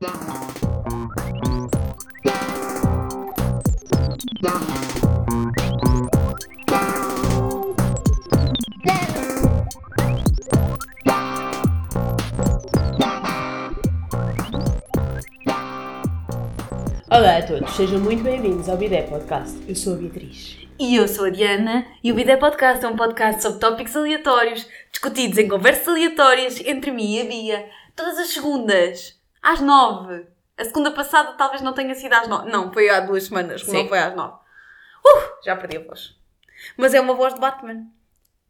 Olá a todos, sejam muito bem-vindos ao Bidé Podcast. Eu sou a Beatriz. E eu sou a Diana e o Bidé Podcast é um podcast sobre tópicos aleatórios, discutidos em conversas aleatórias entre mim e a Bia, todas as segundas, às nove. A segunda passada talvez não tenha sido às nove. Não, foi há duas semanas, Sim. não foi às nove. Uh, já perdi a voz. Mas é uma voz de Batman.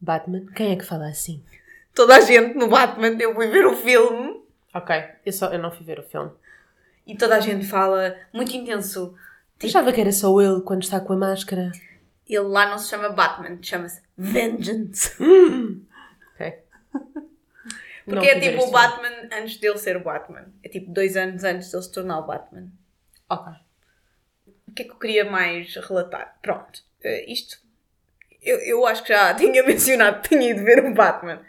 Batman, quem é que fala assim? Toda a gente no Batman, eu fui ver o filme Ok, eu, só, eu não fui ver o filme. e toda a gente fala muito intenso. Achava que era só ele quando está com a máscara. Ele lá não se chama Batman, chama-se Vengeance. Ok. Porque é tipo o. Batman antes dele ser o Batman. É tipo dois anos antes dele se tornar o Batman. Ok. O que é que eu queria mais relatar? Pronto, eh, isto eu, eu acho que já tinha mencionado que tinha ido ver o Batman.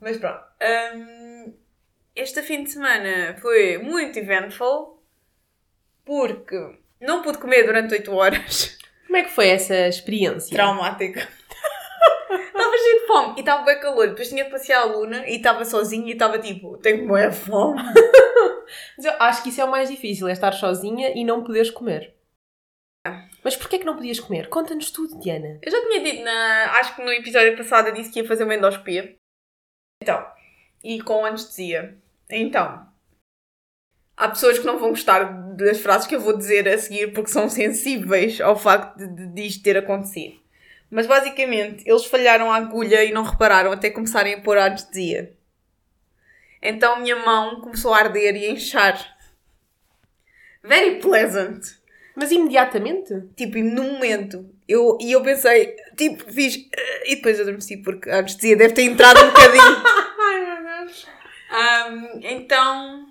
Mas pronto. hum, este fim de semana foi muito eventful porque não pude comer durante 8 horas. Como é que foi essa experiência? Traumático. Estava cheio de fome e estava bem calor. Depois tinha de passear a Luna e estava sozinha e estava tipo, tenho boa fome. Mas eu acho que isso é o mais difícil, é estar sozinha e não poderes comer. Mas porquê que não podias comer? Conta-nos tudo, Diana. Eu já tinha dito, na, acho que no episódio passado, eu disse que ia fazer uma endoscopia. Então, e com anestesia. Então, há pessoas que não vão gostar das frases que eu vou dizer a seguir porque são sensíveis ao facto de, de, disto ter acontecido. Mas basicamente, eles falharam a agulha e não repararam até começarem a pôr a anestesia. Então a minha mão começou a arder e a inchar. Very pleasant. Mas imediatamente? Tipo, no momento, eu, e eu pensei, tipo, fiz. "Ah", E depois adormeci porque a anestesia deve ter entrado um bocadinho. Ai, meu Deus. Ahm, então,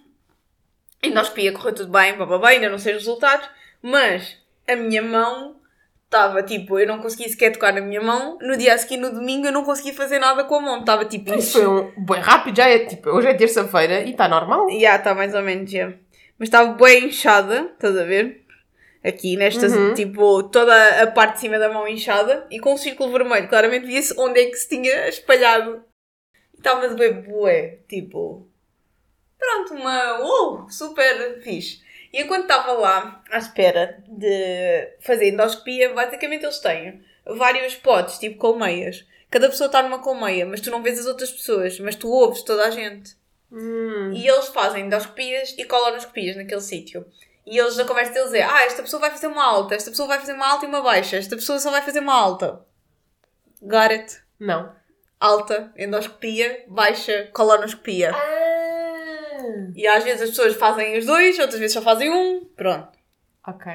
endoscopia correu tudo bem, bababá, ainda não sei os resultados, mas a minha mão estava tipo, eu não conseguia sequer tocar na minha mão. No dia a seguir, no domingo, eu não conseguia fazer nada com a mão, estava tipo. Isso foi um bem rápido, já é tipo, hoje é terça-feira e está normal. Já, está mais ou menos, já. Mas estava bem inchada, estás a ver? Aqui, nesta, Uhum. tipo, toda a parte de cima da mão inchada e com um círculo vermelho. Claramente via-se onde é que se tinha espalhado. Estava de bem bué, tipo... Pronto, uma... Uh, super fixe. E enquanto estava lá, à espera de fazer endoscopia, basicamente eles têm vários potes, tipo colmeias. Cada pessoa está numa colmeia, mas tu não vês as outras pessoas, mas tu ouves toda a gente. Hum. E eles fazem endoscopias e colonoscopias naquele sítio. E eles, na conversa deles, é: Ah, esta pessoa vai fazer uma alta, esta pessoa vai fazer uma alta e uma baixa, esta pessoa só vai fazer uma alta. Got it. Não. Alta, endoscopia, baixa, colonoscopia. Ah. E às vezes as pessoas fazem os dois, outras vezes só fazem um. Pronto. Ok.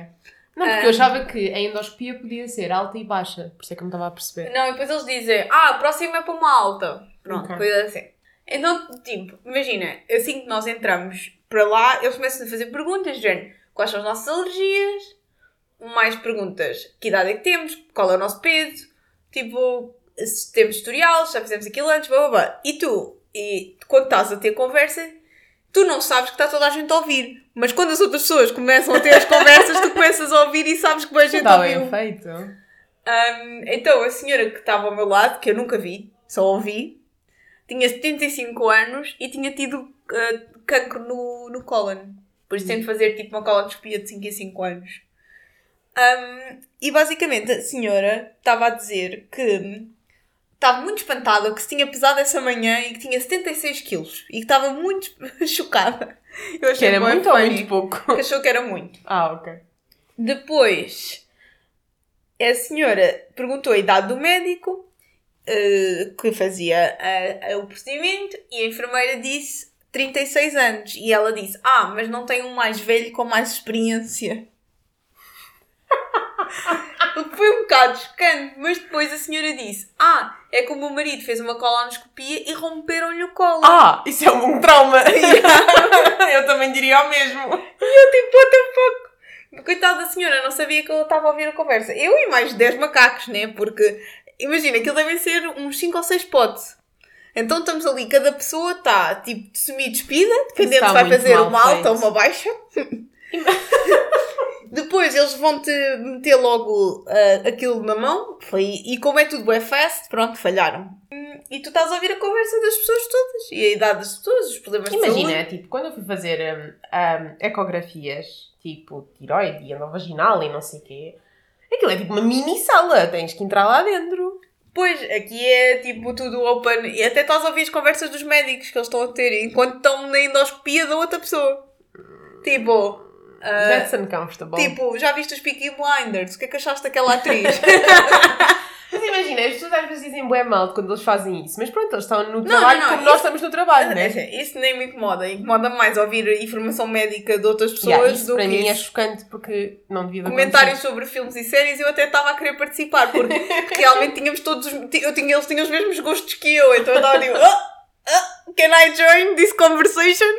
Não, porque eu achava que a endoscopia podia ser alta e baixa, por isso é que eu não estava a perceber. Não, e depois eles dizem: Ah, a próxima é para uma alta. Pronto, Ok. coisa assim. Então, tipo, imagina, assim que nós entramos para lá, eles começam a fazer perguntas, de género, quais são as nossas alergias, mais perguntas, que idade é que temos, qual é o nosso peso, tipo, se temos historial, se já fizemos aquilo antes, blá blá blá. E tu, e quando estás a ter conversa, tu não sabes que está toda a gente a ouvir. Mas quando as outras pessoas começam a ter as conversas, tu começas a ouvir e sabes que bem gente Está ouviu. bem feito. Um, então, a senhora que estava ao meu lado, que eu nunca vi, só ouvi, tinha 75 anos e tinha tido uh, cancro no, no cólon. Por isso tem de fazer tipo uma colonoscopia de 5 em 5 anos. Um, e basicamente a senhora estava a dizer que estava muito espantada que se tinha pesado essa manhã e que tinha 76 quilos e que estava muito chocada. Eu Que achei era bué muito ou funny, muito pouco? que achou que era muito. Ah, ok. Depois, a senhora perguntou a idade do médico eh, que fazia eh, o procedimento e a enfermeira disse 36 anos. E ela disse: Ah, mas não tem um mais velho com mais experiência. Foi um bocado chocante, mas depois a senhora disse: Ah, é que o meu marido fez uma colonoscopia e romperam-lhe o colo. Ah, isso é um trauma. eu também diria o mesmo. Eu tipo, what the fuck? Coitada da senhora, não sabia que eu estava a ouvir a conversa. Eu e mais 10 macacos, né? Porque, imagina, aquilo devem ser uns 5 ou 6 potes. Então estamos ali, cada pessoa está tipo semi-despida, dependendo se vai fazer mal uma alta ou uma baixa. Depois eles vão-te meter logo ah, aquilo na mão foi, e como é tudo é fast, pronto, falharam. Hum, E tu estás a ouvir a conversa das pessoas todas e a idade das pessoas, os problemas de Imagina, tipo, quando eu fui fazer hum, hum, ecografias, tipo, tiroide e endovaginal e não sei o quê, aquilo é tipo uma mini sala, tens que entrar lá dentro. Pois, aqui é tipo tudo open e até estás a ouvir as conversas dos médicos que eles estão a ter enquanto estão na endoscopia da outra pessoa. Tipo, ah, That's uncomfortable. tipo, já viste os Peaky Blinders? O que é que achaste daquela atriz? Mas imagina, as pessoas às vezes dizem bué mal quando eles fazem isso, mas pronto, eles estão no trabalho não, não, como isso- nós estamos no trabalho, né? Isso nem me incomoda. Incomoda mais ouvir informação médica de outras pessoas Yeah, isso do para que mim é isso. chocante porque não devia de comentários sobre filmes e séries eu até estava a querer participar porque realmente tínhamos todos os, eu tinha, eles tinham os mesmos gostos que eu então eu estava tipo "Ah, ah, can I join this conversation?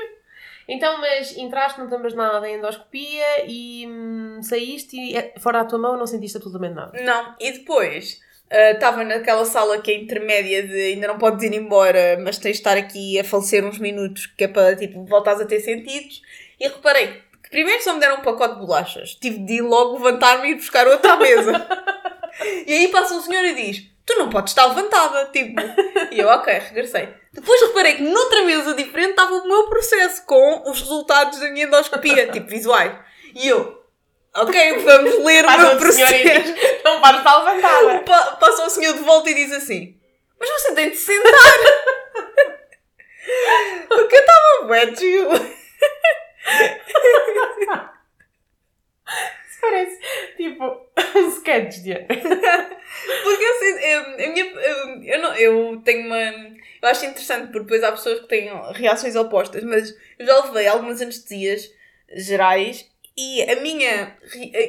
Então, mas entraste, não tomas nada em endoscopia e hum, saíste e eh, fora da tua mão não sentiste absolutamente nada. não, e depois estava naquela sala que é intermédia de ainda não podes ir embora mas tens de estar aqui a falecer uns minutos que é para tipo voltares a ter sentidos e reparei que primeiro só me deram um pacote de bolachas tive de ir logo levantar-me e ir buscar outra à mesa E aí passa um senhor e diz: Tu não podes estar levantada. Tipo, e eu, ok, regressei. Depois reparei que noutra mesa diferente estava o meu processo com os resultados da minha endoscopia, tipo visuais. E eu, ok, vamos ler o meu processo. diz, não para estar levantada. Pa- Passa o senhor de volta e diz assim: Mas você tem de se sentar. Porque eu estava bué. Parece tipo um sketch de Porque assim, eu, a minha, eu, eu, não, eu tenho uma. Eu acho interessante porque depois há pessoas que têm reações opostas, mas eu já levei algumas anestesias gerais e a minha.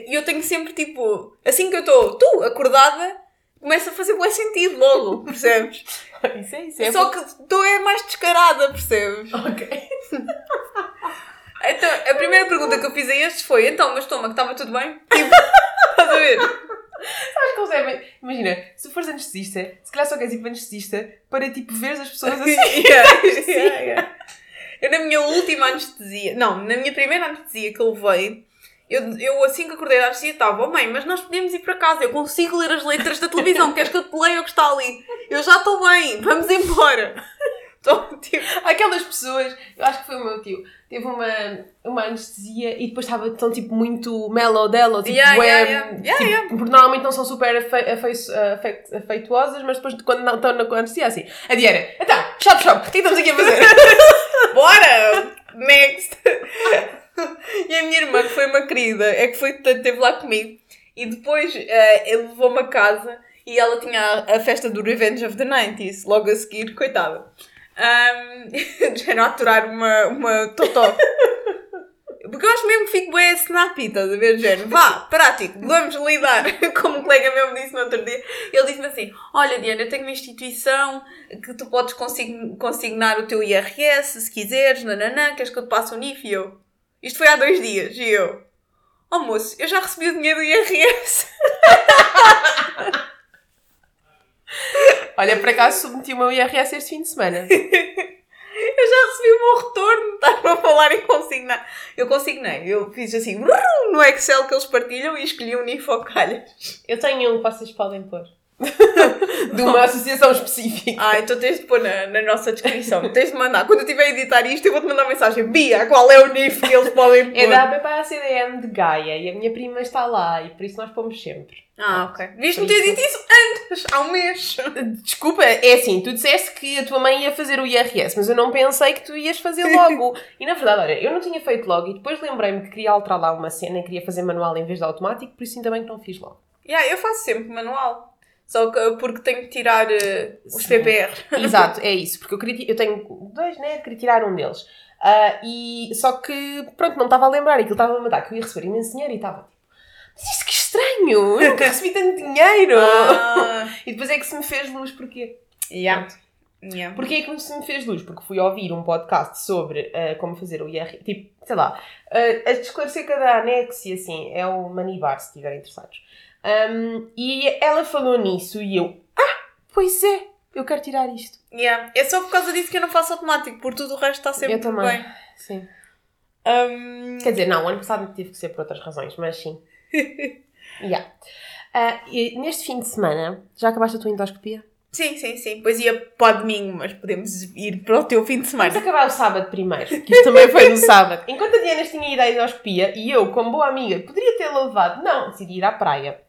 Eu tenho sempre tipo. Assim que eu estou, tu, acordada, começa a fazer bom sentido logo, percebes? Isso é isso. É Só que tu é mais descarada, percebes? Ok. Então, a primeira pergunta que eu fiz a estes foi: então, mas estômago, estava tudo bem? Tipo, estás a ver? Sabes que eles devem. Imagina, se fores anestesista, se calhar só queres ir para anestesista para tipo ver as pessoas assim. Yeah, yeah, yeah. Eu na minha última anestesia, não, na minha primeira anestesia que eu levei, eu, eu assim que acordei da anestesia estava, oh mãe, mas nós podemos ir para casa, eu consigo ler as letras da televisão, queres que eu te leia o que está ali? Eu já estou bem, vamos embora. Estou tipo, Aquelas pessoas, eu acho que foi o meu tio, teve uma, uma anestesia e depois estava tão tipo muito mellow dela, tipo, Yeah, yeah, yeah. Yeah, tipo, yeah. porque normalmente não são super afe, afeituosas, mas depois quando não estão na anestesia assim, a Diana, então, shop shop, o que é estamos aqui a fazer? bora! Next! e a minha irmã, que foi uma querida, é que foi, esteve lá comigo e depois eh, ele levou-me a casa e ela tinha a, a festa do Revenge of the 90s, logo a seguir, coitada. Um, não aturar uma, uma totó. Porque eu acho mesmo que fico bem snappy, estás a ver, género? Vá, prático, vamos lidar. Como um colega meu me disse no outro dia, ele disse-me assim: Olha, Diana, eu tenho uma instituição que tu podes consign- consignar o teu IRS se quiseres, nananã, queres que eu te passe o NIF? E eu, isto foi há dois dias, e eu, oh moço, eu já recebi o dinheiro do IRS. Olha, por acaso submeti o meu IRS este fim de semana. Eu já recebi o meu retorno, estás a falar em consignar. Eu consignei, eu fiz assim, no Excel que eles partilham e escolhi um NIF ao calhas. Eu tenho um que vocês podem pôr. de uma associação específica. Ah, então tens de pôr na, na nossa descrição. Tens de mandar. Quando eu estiver a editar isto, eu vou-te mandar uma mensagem. Bia, qual é o NIF que eles podem pôr? É da ABPA-CDM de Gaia e a minha prima está lá e por isso nós pomos sempre. Ah, ok. Viste-me ter dito isso antes, há um mês. Desculpa, é assim, tu disseste que a tua mãe ia fazer o IRS, mas eu não pensei que tu ias fazer logo. e na verdade, olha, eu não tinha feito logo e depois lembrei-me que queria alterar lá uma cena e queria fazer manual em vez de automático, por isso ainda bem que não fiz logo. Yeah, eu faço sempre manual. Só que porque tenho que tirar eh, os. PPR. Exato, é isso, porque eu, queria, eu tenho dois, né? Queria tirar um deles. Ah, e só que, pronto, não estava a lembrar, aquilo estava a mandar que eu ia receber imenso dinheiro e estava tipo, mas isto que estranho, eu nunca recebi tanto dinheiro. Ah, E depois é que se me fez luz, porquê? yeah. Yeah. Porquê é que se me fez luz? Porque fui ouvir um podcast sobre ah, como fazer o IR, tipo, sei lá, ah, a esclarecer cada anexo e assim, é o Manibar, se estiverem interessados. Um, e ela falou nisso e eu, ah, pois é, eu quero tirar isto. Yeah. É só por causa disso que eu não faço automático, porque tudo o resto está sempre eu também. bem. Sim. Um, Quer dizer, não, o ano passado tive que ser por outras razões, mas sim. yeah. Ah, e neste fim de semana, já acabaste a tua endoscopia? sim, sim, sim. Depois ia para o domingo, mas podemos ir para o teu fim de Vamos semana. acabar o sábado primeiro, que isto também foi no sábado. Enquanto a Diana tinha ido à endoscopia e eu, como boa amiga, poderia tê-la levado, não, decidi ir à praia.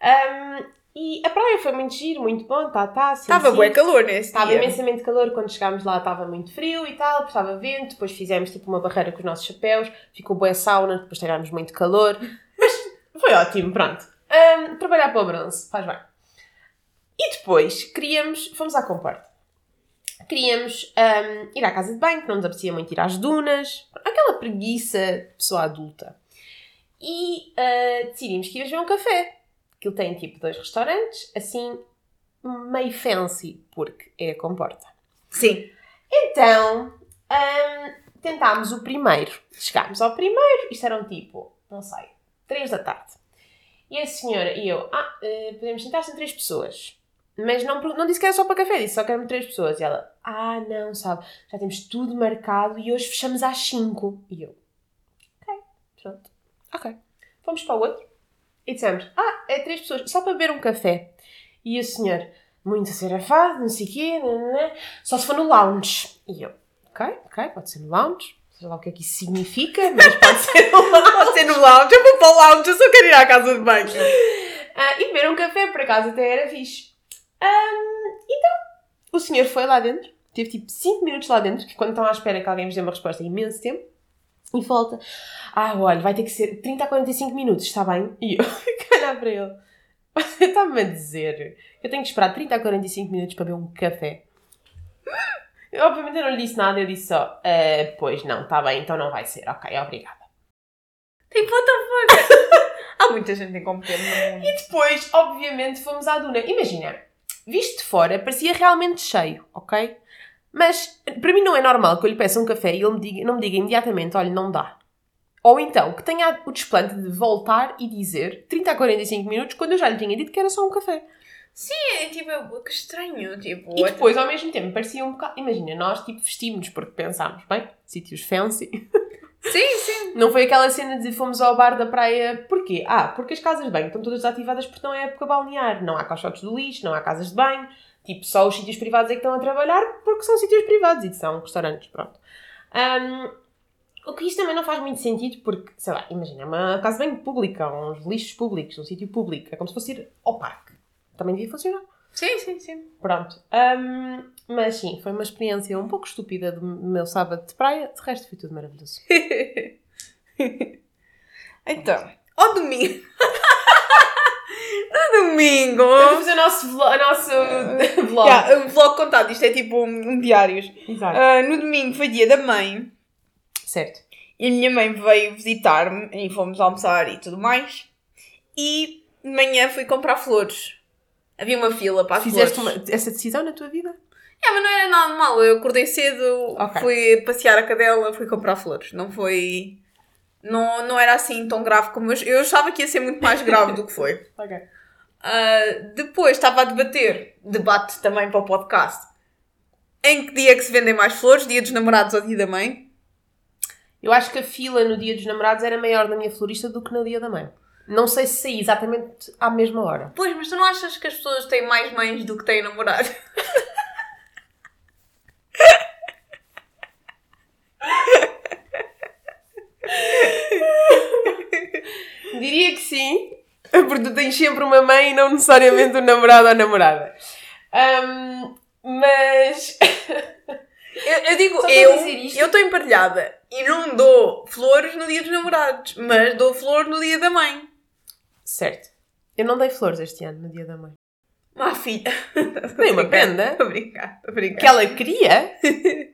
Ahm, e a praia foi muito giro, muito bom, tá, tá. sim, Estava bué calor nesse Estava imensamente calor, quando chegámos lá estava muito frio e tal, estava vento, depois fizemos tipo uma barreira com os nossos chapéus, ficou boa sauna, depois tivemos muito calor, mas foi ótimo, pronto. Ahm, trabalhar para o bronze, faz bem. E depois queríamos, fomos à comporta. Queríamos ahm, ir à casa de banho, que não nos apetecia muito ir às dunas, aquela preguiça de pessoa adulta. E ah, decidimos que íamos ver um café. Aquilo tem tipo dois restaurantes, assim, meio fancy, porque é a comporta. Sim. Então, hum, tentámos o primeiro. Chegámos ao primeiro, isto eram tipo, não sei, 3 da tarde. E a senhora e eu, ah, eh, podemos sentar são três pessoas. Mas não, não disse que era só para café, disse só que eram três pessoas. E ela, ah, não, sabe, já temos tudo marcado e hoje fechamos às 5. E eu, ok, pronto, ok. Fomos para o outro e dissemos, ah, é três pessoas, só para beber um café. E o senhor, muito acerafado, não sei o quê, nananã, só se for no lounge. E eu, ok, ok, pode ser no lounge, sei lá o que é que isso significa, mas pode ser no lounge. Pode ser no lounge, eu vou para o lounge, eu só quero ir à casa de banho. Ah, e beber um café, por acaso até era fixe. Ahm, então, o senhor foi lá dentro, teve tipo 5 minutos lá dentro, que quando estão à espera que alguém vos dê uma resposta é imenso tempo, e volta. Ah, olha, vai ter que ser 30 a 45 minutos, está bem? E eu fico a olhar para ele. Você está-me a dizer que eu tenho que esperar 30 a 45 minutos para beber um café? Eu, obviamente eu não lhe disse nada, eu disse só, "Ah, pois não, está bem, então não vai ser. Ok, obrigada. Tipo, what the fuck? Há muita gente incompetente no mundo. E depois, obviamente, fomos à duna. Imagina, visto de fora, parecia realmente cheio, ok? Mas para mim não é normal que eu lhe peça um café e ele me diga, não me diga imediatamente, olha, não dá. Ou então, que tenha o desplante de voltar e dizer 30 a 45 minutos quando eu já lhe tinha dito que era só um café. É tipo, que estranho. Tipo, E depois, ao mesmo tempo, parecia um bocado... Imagina, nós tipo vestimos porque pensámos, bem, sítios fancy. Sim, sim. Não foi aquela cena de fomos ao bar da praia. Porquê? Ah, porque as casas de banho estão todas desativadas porque não é época balnear. Não há caixotes do lixo, não há casas de banho. Tipo, só os sítios privados é que estão a trabalhar porque são sítios privados e são restaurantes, pronto. Ahm, o que isto também não faz muito sentido porque, sei lá, imagina, é uma casa banho pública, uns lixos públicos, um sítio público. É como se fosse ir ao parque. Também devia funcionar. Sim, sim, sim. Pronto. Ahm, mas sim, foi uma experiência um pouco estúpida do meu sábado de praia. De resto, foi tudo maravilhoso. então, ao domingo. no domingo. Vamos fazer o nosso vlog. Nosso vlog. Yeah, um vlog contado, isto é tipo um, um diários. Exato. Ah, no domingo foi dia da mãe Certo. e a minha mãe veio visitar-me e fomos almoçar e tudo mais. E de manhã fui comprar flores. Havia uma fila para as Fizeste flores. uma- essa decisão na tua vida? É, mas não era nada mal. Eu acordei cedo, Ok. fui passear a cadela, fui comprar flores. Não foi. Não, não era assim tão grave como eu. Eu achava que ia ser muito mais grave do que foi. Ok. Ah, depois estava a debater, debate também para o podcast. Em que dia é que se vendem mais flores? Dia dos namorados ou dia da mãe? Eu acho que a fila no dia dos namorados era maior na minha florista do que no dia da mãe. Não sei se saí exatamente à mesma hora. Pois, mas tu não achas que as pessoas têm mais mães do que têm namorado? Diria que sim, porque tu tens sempre uma mãe e não necessariamente um namorado ou namorada. Ahm, mas. Eu, eu digo, eu estou emparelhada e não dou flores no dia dos namorados, mas dou flor no dia da mãe. certo. Eu não dei flores este ano, no dia da mãe. Má filha. Dei uma prenda Estou a brincar, estou a brincar. que ela queria.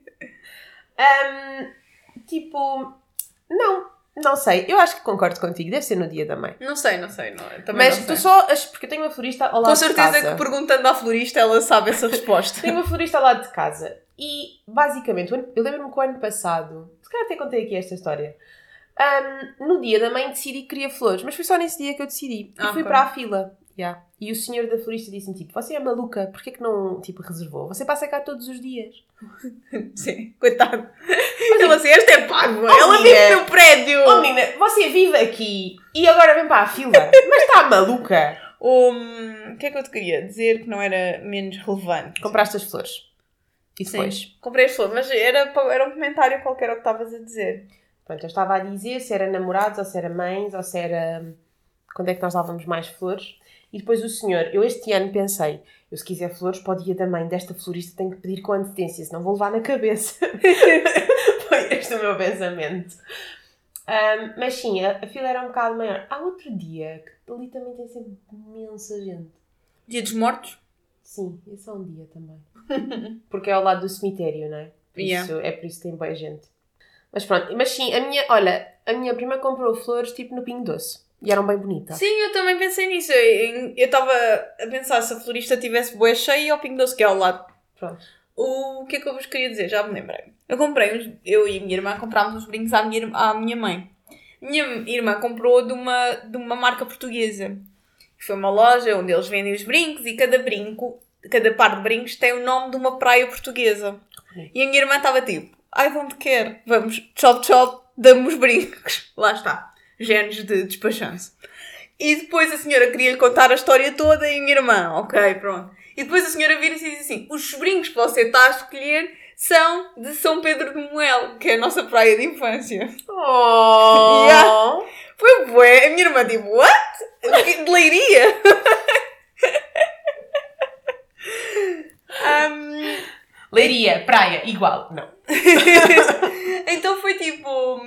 Ahm, tipo. Não, não sei. Eu acho que concordo contigo. Deve ser no dia da mãe. Não sei, não sei. Não, também Mas não tu sei. só. ach- Porque eu tenho uma florista ao lado Com de certeza casa. que perguntando à florista ela sabe essa resposta. Tenho uma florista ao lado de casa e, basicamente, o ano- eu lembro-me que o ano passado, se calhar até contei aqui esta história, ahm, no dia da mãe decidi que queria flores, mas foi só nesse dia que eu decidi. E Ah, fui ok. para a fila. Yeah. E o senhor da florista disse-me tipo, você é maluca, porquê que não, tipo, reservou? Você passa cá todos os dias. Sim, coitado. Mas ela assim, esta é pago. Oh, ela menina. vive no prédio. Oh menina, você vive aqui e agora vem para a fila. Mas está maluca? Um, o que é que eu te queria dizer que não era menos relevante? Compraste as flores. E Sim, depois? comprei as flores, mas era, era um comentário qualquer o que estavas a dizer. Pronto, eu estava a dizer se era namorados ou se era mães ou se era... Quando é que nós dávamos mais flores? E depois o senhor, eu este ano pensei, eu se quiser flores para o dia da mãe desta florista tenho que pedir com antecedência, senão vou levar na cabeça. Foi este o meu pensamento. Ahm, mas sim, a, a fila era um bocado maior. Há outro dia que ali também tem sempre imensa gente. Dia dos Mortos? Sim, esse é um dia também. Porque é ao lado do cemitério, não é? Por Yeah. isso, É por isso que tem boa gente. Mas pronto, mas sim, a minha, olha, a minha prima comprou flores tipo no Pingo Doce. E eram bem bonitas. Sim, eu também pensei nisso. Eu estava a pensar se a florista tivesse boa cheia e ao Pingo Doce que é ao lado. Pronto. O que é que eu vos queria dizer? Já me lembrei. Eu comprei, uns, eu e a minha irmã comprámos uns brincos à minha, à minha mãe. Minha irmã comprou de uma, de uma marca portuguesa. Foi uma loja onde eles vendem os brincos e cada brinco, cada par de brincos tem o nome de uma praia portuguesa. E a minha irmã estava tipo, ai, onde quer? Vamos, chop chop, damos os brincos. Lá está. Genes de despachança. E depois a senhora queria lhe contar a história toda e a minha irmã, ok, pronto. E depois a senhora vira-se e diz assim: os brincos que você está a escolher são de São Pedro de Moel, que é a nossa praia de infância. Oh! Yeah. Foi bué. A minha irmã tipo, what? De leiria? Ahm, Leiria, praia, igual. Não. então foi tipo.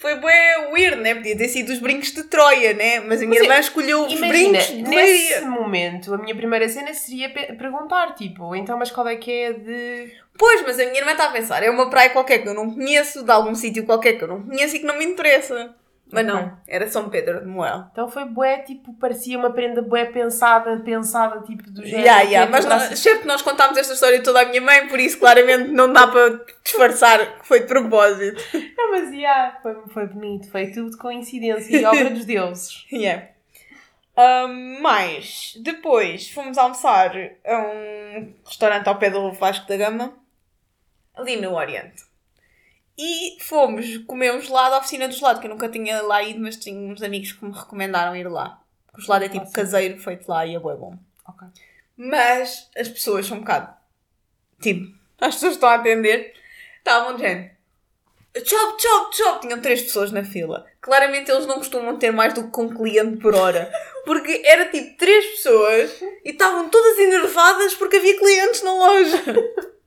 Foi bué weird, né? Podia ter sido os brincos de Troia, né? Mas a minha Mas irmã escolheu os Imagina, brincos de nesse leiria. momento, a minha primeira cena seria pe- perguntar, tipo, então, mas qual é que é de... Pois, mas a minha irmã está a pensar, é uma praia qualquer que eu não conheço, de algum sítio qualquer que eu não conheço e que não me interessa. Mas Ok. não, era São Pedro de Moel. Então foi bué, tipo, parecia uma prenda bué pensada, pensada, tipo, do género. Yeah, que yeah. é Mas excepto que nós contámos esta história toda à minha mãe, por isso claramente não dá para disfarçar que foi de propósito. Não, mas yeah, foi, foi bonito, foi tudo coincidência e obra dos deuses. Yeah. Ahm, mais, depois fomos almoçar a um restaurante ao pé do Vasco da Gama, ali no Oriente. E fomos comer um gelado à oficina do gelado, que eu nunca tinha lá ido, mas tinha uns amigos que me recomendaram ir lá. O gelado é tipo Ah, caseiro, feito lá e é bué bom. Ok. Mas as pessoas são um bocado. Tipo, as pessoas estão a atender estavam de género. Chop, chop, chop! Tinham três pessoas na fila. Claramente eles não costumam ter mais do que um cliente por hora. Porque era tipo três pessoas e estavam todas enervadas porque havia clientes na loja.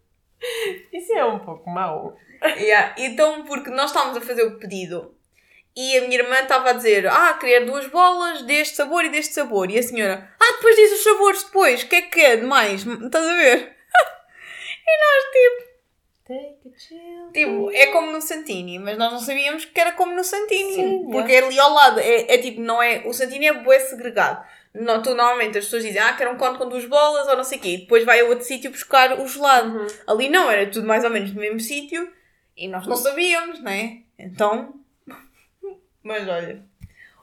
Isso é um pouco mau. Yeah, Então, porque nós estávamos a fazer o pedido e a minha irmã estava a dizer: Ah, querer duas bolas deste sabor e deste sabor. E a senhora: Ah, depois diz os sabores depois. O que é que é de mais? Estás a ver? Take a chill. Tipo, é como no Santini, mas nós não sabíamos que era como no Santini. Sim, porque é ali ao lado. É, é tipo, não é. O Santini é bué segregado. Não, tu, normalmente as pessoas dizem, ah, quero um conto com duas bolas ou não sei o quê. E depois vai a outro sítio buscar o gelado. Uhum. Ali não, era tudo mais ou menos no mesmo sítio e nós não sabíamos, né? Então. Mas olha,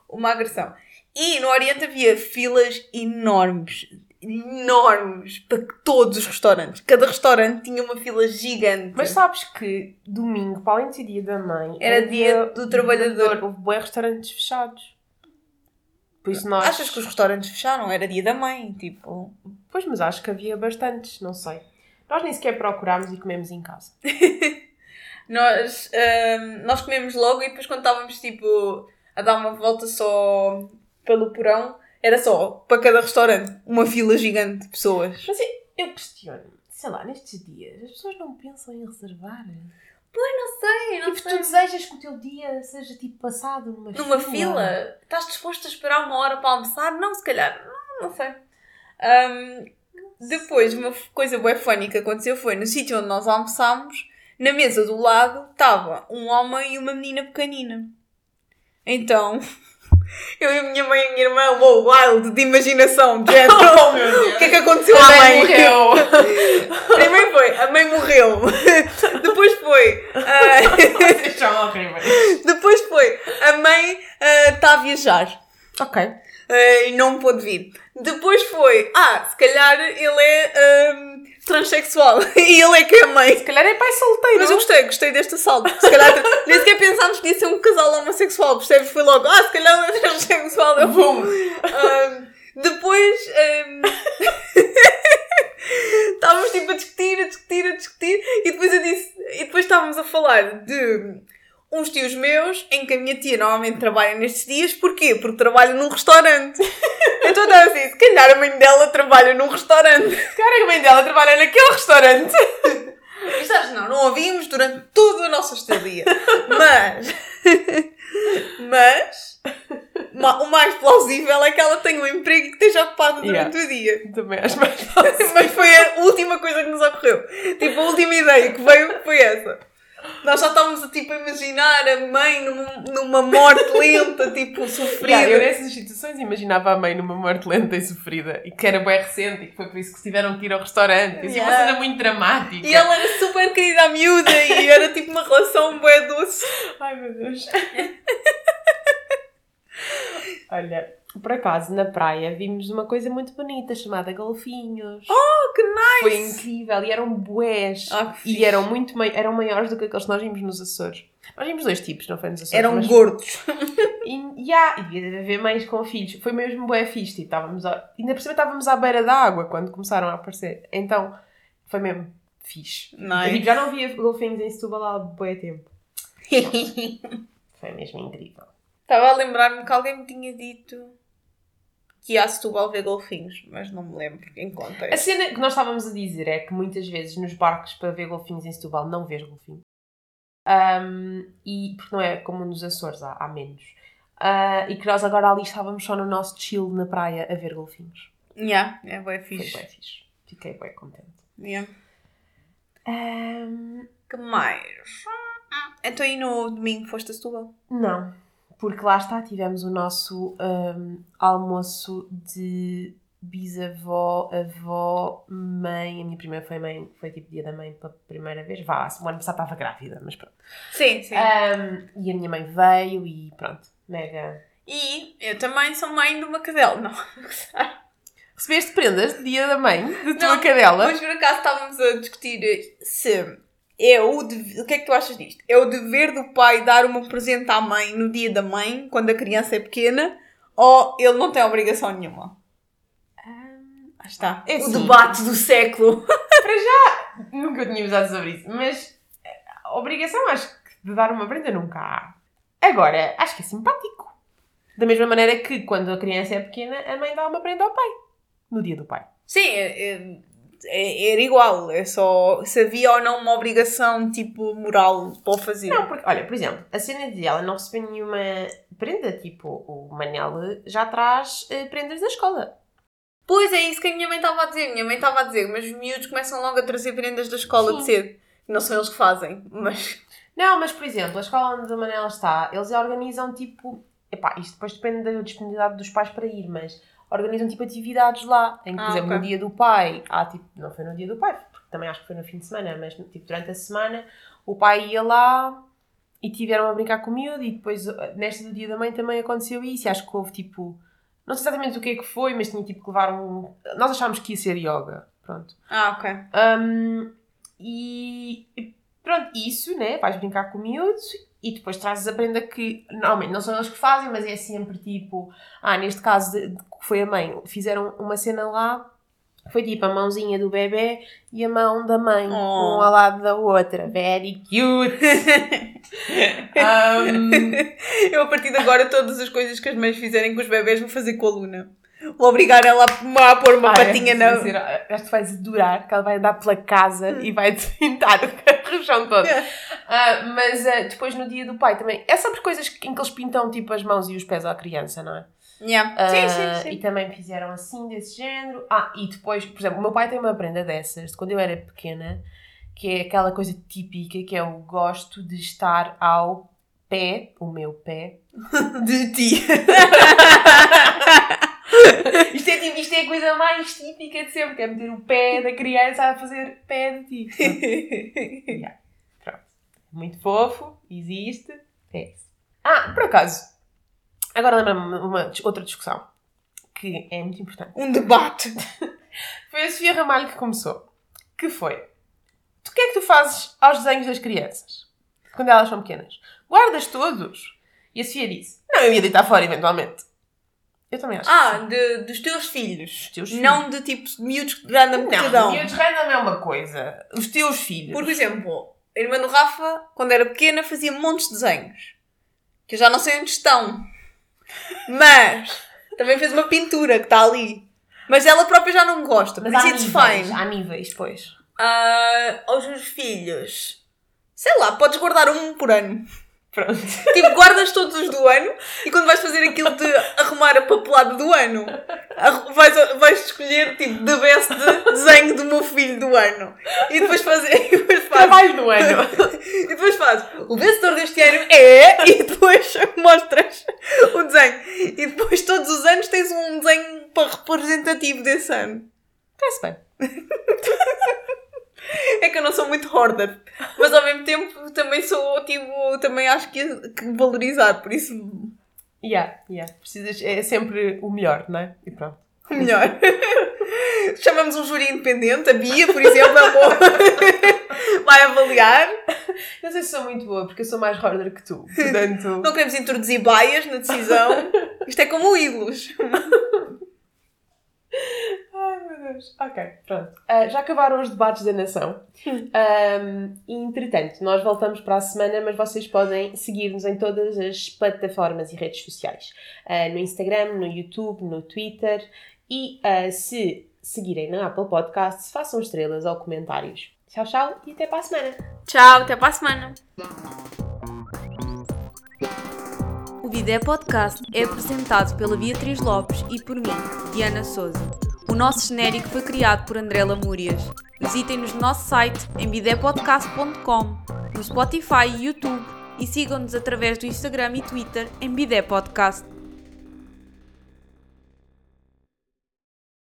uma agressão. E no Oriente havia filas enormes. Enormes para todos os restaurantes. Cada restaurante tinha uma fila gigante. Mas sabes que domingo, para além de ser dia da mãe, Era dia do trabalhador. Houve bué restaurantes fechados. Por isso nós... Achas que os restaurantes fecharam? Era dia da mãe, tipo. Pois, mas acho que havia bastantes, não sei. Nós nem sequer procurámos e comemos em casa. Nós, ahm, nós comemos logo e depois quando estávamos tipo a dar uma volta só pelo porão, era só para cada restaurante uma fila gigante de pessoas. Mas eu, eu questiono, sei lá, nestes dias, as pessoas não pensam em reservar? Não sei, não tipo, tu desejas que o teu dia seja tipo passado numa, Numa fila? Estás disposto a esperar uma hora para almoçar? Não, se calhar. Não, não sei. Ahm, depois, uma coisa funny que aconteceu foi no sítio onde nós almoçámos, na mesa do lado estava um homem e uma menina pequenina. Então, eu e a minha mãe e a minha irmã, wow, wild de imaginação, de. Oh. O que é que aconteceu à A mãe? morreu. Primeiro foi, a mãe morreu. Depois foi, ah, horríveis. depois foi, a mãe está a viajar. Ok. eh, e não pôde vir. Depois foi, ah, se calhar ele é transexual e ele é que é mãe. Se calhar é pai solteiro. Mas eu gostei, gostei deste assalto. Se calhar nem sequer pensámos que ia ser um casal homossexual, percebes? Foi logo, ah, se calhar é transexual, eu vou. Hum, depois hum, estávamos tipo a discutir, a discutir, a discutir, e depois eu disse, e depois estávamos a falar de uns tios meus em que a minha tia normalmente trabalha nestes dias, porquê? Porque trabalha num restaurante. estava assim, se calhar a mãe dela trabalha num restaurante. Cara, a mãe dela trabalha naquele restaurante. Sabes, não, não a vimos durante toda a nossa estadia. Mas. Mas. ma- O mais plausível é que ela tenha um emprego que esteja ocupada durante o dia. Também acho mais fácil. Mas foi a última coisa que nos ocorreu. Tipo, a última ideia que veio foi essa. Nós já estávamos a, tipo, a imaginar a mãe numa, numa morte lenta, tipo, sofrida. Yeah, eu nessas situações imaginava a mãe numa morte lenta e sofrida e que era bem recente e que foi por isso que tiveram que ir ao restaurante. Isso é uma Yeah. cena muito dramática. E ela era super querida à miúda e era tipo uma relação bué doce. Ai meu Deus. Olha, por acaso na praia vimos uma coisa muito bonita chamada golfinhos. Oh, que nice! Foi incrível e eram bués. Que e eram muito mai- eram maiores do que aqueles que nós vimos nos Açores. Nós vimos dois tipos, não foi nos Açores? Eram mas- gordos. E, yeah, e devia haver mães com filhos. Foi mesmo bué fixe. Tipo, estávamos a- ainda por cima estávamos à beira da água quando começaram a aparecer. Então, foi mesmo fixe. Eu, Nice. tipo, já não via golfinhos em Setúbal há bué tempo. Foi mesmo incrível. Estava a lembrar-me que alguém me tinha dito que ia a Setúbal ver golfinhos, mas não me lembro em A contexto. cena que nós estávamos a dizer é que muitas vezes nos barcos para ver golfinhos em Setúbal não vês golfinhos. Ahm, e porque não é como nos Açores, há, há menos. Ah, e que nós agora ali estávamos só no nosso chill na praia a ver golfinhos. Yeah, é bem Foi fixe. bem fixe. Fiquei bem contente. Yeah. Ahm, Que mais? Então e no domingo foste a Setúbal? não, porque lá está, tivemos o nosso ahm, almoço de bisavó, avó, mãe. A minha primeira foi mãe, foi tipo dia da mãe pela primeira vez. Vá, o ano passado estava grávida, mas pronto. Sim, sim. Ahm, e a minha mãe veio e pronto, mega. E eu também sou mãe de uma cadela. Não. Recebeste prendas de dia da mãe, de tua Não, cadela? Mas por acaso estávamos a discutir se é o o que é que tu achas disto? É o dever do pai dar um presente à mãe no dia da mãe, quando a criança é pequena, ou ele não tem obrigação nenhuma? Ah, está. É o assim. debate do século. nunca tinha usado sobre isso, mas a obrigação acho que de dar uma prenda nunca há. Agora, acho que é simpático. Da mesma maneira que quando a criança é pequena, a mãe dá uma prenda ao pai. No dia do pai. Sim, é- era igual. É só se havia ou não uma obrigação, tipo, moral para o fazer. Não, porque, olha, por exemplo, a cena de ela não receber nenhuma prenda, tipo, o Manel já traz eh, prendas da escola. Pois é isso que a minha mãe estava a dizer. Minha mãe estava a dizer, mas os miúdos começam logo a trazer prendas da escola de Sim. cedo. Não são eles que fazem, mas... Não, mas por exemplo, a escola onde o Manel está, eles organizam tipo. Epá, isto depois depende da disponibilidade dos pais para ir, mas organizam tipo atividades lá. Em que, por Ah, exemplo, ok. no dia do pai, há tipo. Não foi no dia do pai, porque também acho que foi no fim de semana, mas tipo durante a semana o pai ia lá e tiveram a brincar com o miúdo e depois nesta do dia da mãe também aconteceu isso. E acho que houve tipo. Não sei exatamente o que é que foi, mas tinha tipo que levar um. Nós achámos que ia ser yoga. Pronto. Ah, ok. Um, e pronto, isso, né? Vais brincar com miúdos e depois trazes a prenda que normalmente não são eles que fazem, mas é sempre tipo, ah, neste caso de, de foi a mãe, fizeram uma cena lá, foi tipo a mãozinha do bebê e a mão da mãe, Oh. um ao lado da outra, very cute. Um, Eu, a partir de agora, todas as coisas que as mães fizerem com os bebés, vou fazer com a Luna. Vou obrigar ela a, pôr uma ah, patinha é, na. acho que tu vais adorar, que ela vai andar pela casa e vai pintar o chão todo. Ah, mas ah, depois no dia do pai também. É sobre coisas em que eles pintam tipo as mãos e os pés à criança, não é? Yeah. Ah, Sim, sim, E sim. também fizeram assim, desse género. Ah, e depois, por exemplo, o meu pai tem uma prenda dessas de quando eu era pequena, que é aquela coisa típica que é o gosto de estar ao pé, o meu pé, de ti. isto, é, tipo, isto é a coisa mais típica de sempre, que é meter o pé da criança a fazer pé de ti. Yeah. Pronto. Muito fofo, existe. É isso. Ah, por acaso, agora lembra-me uma outra discussão. que é muito importante. Um debate. Foi a Sofia Ramalho que começou. Que foi? O que é que tu fazes aos desenhos das crianças? Quando elas são pequenas? Guardas todos? E a Sofia disse, não, eu ia deitar fora eventualmente. Eu também acho Ah, de, dos teus filhos. Teus Não de tipo miúdos que random que te Não, miúdos random é uma coisa. Os teus filhos. Por exemplo, a irmã do Rafa, quando era pequena, fazia montes de desenhos. Que eu já não sei onde estão. Mas também fez uma pintura que está ali. Mas ela própria já não gosta. Mas há it's níveis, fine. há níveis, pois. Ah, aos meus filhos. Sei lá, podes guardar um por ano. Pronto. Tipo, guardas todos os do ano e quando vais fazer aquilo de arrumar a papelada do ano, vais, vais escolher tipo the best desenho do meu filho do ano. E depois fazer. E depois Trabalho do ano. e depois fazes o vencedor deste ano é. E depois mostras o desenho. E depois todos os anos tens um desenho representativo desse ano. Parece bem. É que eu não sou muito hoarder, mas ao mesmo tempo também sou tipo. Também acho que, que valorizar, por isso Yeah, yeah. Precisas, é sempre o melhor, não é? E pronto. Melhor. Chamamos um júri independente, a Bia, por exemplo, é bom. vai avaliar. Não sei se sou muito boa, porque eu sou mais hoarder que tu. Portanto. Não queremos introduzir baias na decisão. Isto é como ídolos. Ok, pronto. Ah, já acabaram os debates da nação. E, entretanto, nós voltamos para a semana, mas vocês podem seguir-nos em todas as plataformas e redes sociais. Ah, no Instagram, no YouTube, no Twitter. E ah, se seguirem na Apple Podcasts, façam estrelas ou comentários. Tchau, tchau e até para a semana. Tchau, até para a semana. O Bidé Podcast é apresentado pela Beatriz Lopes e por mim, Diana Souza. O nosso genérico foi criado por André Lamúrias. Visitem-nos no nosso site em bidépodcast.com, no Spotify e YouTube e sigam-nos através do Instagram e Twitter em Bidé Podcast.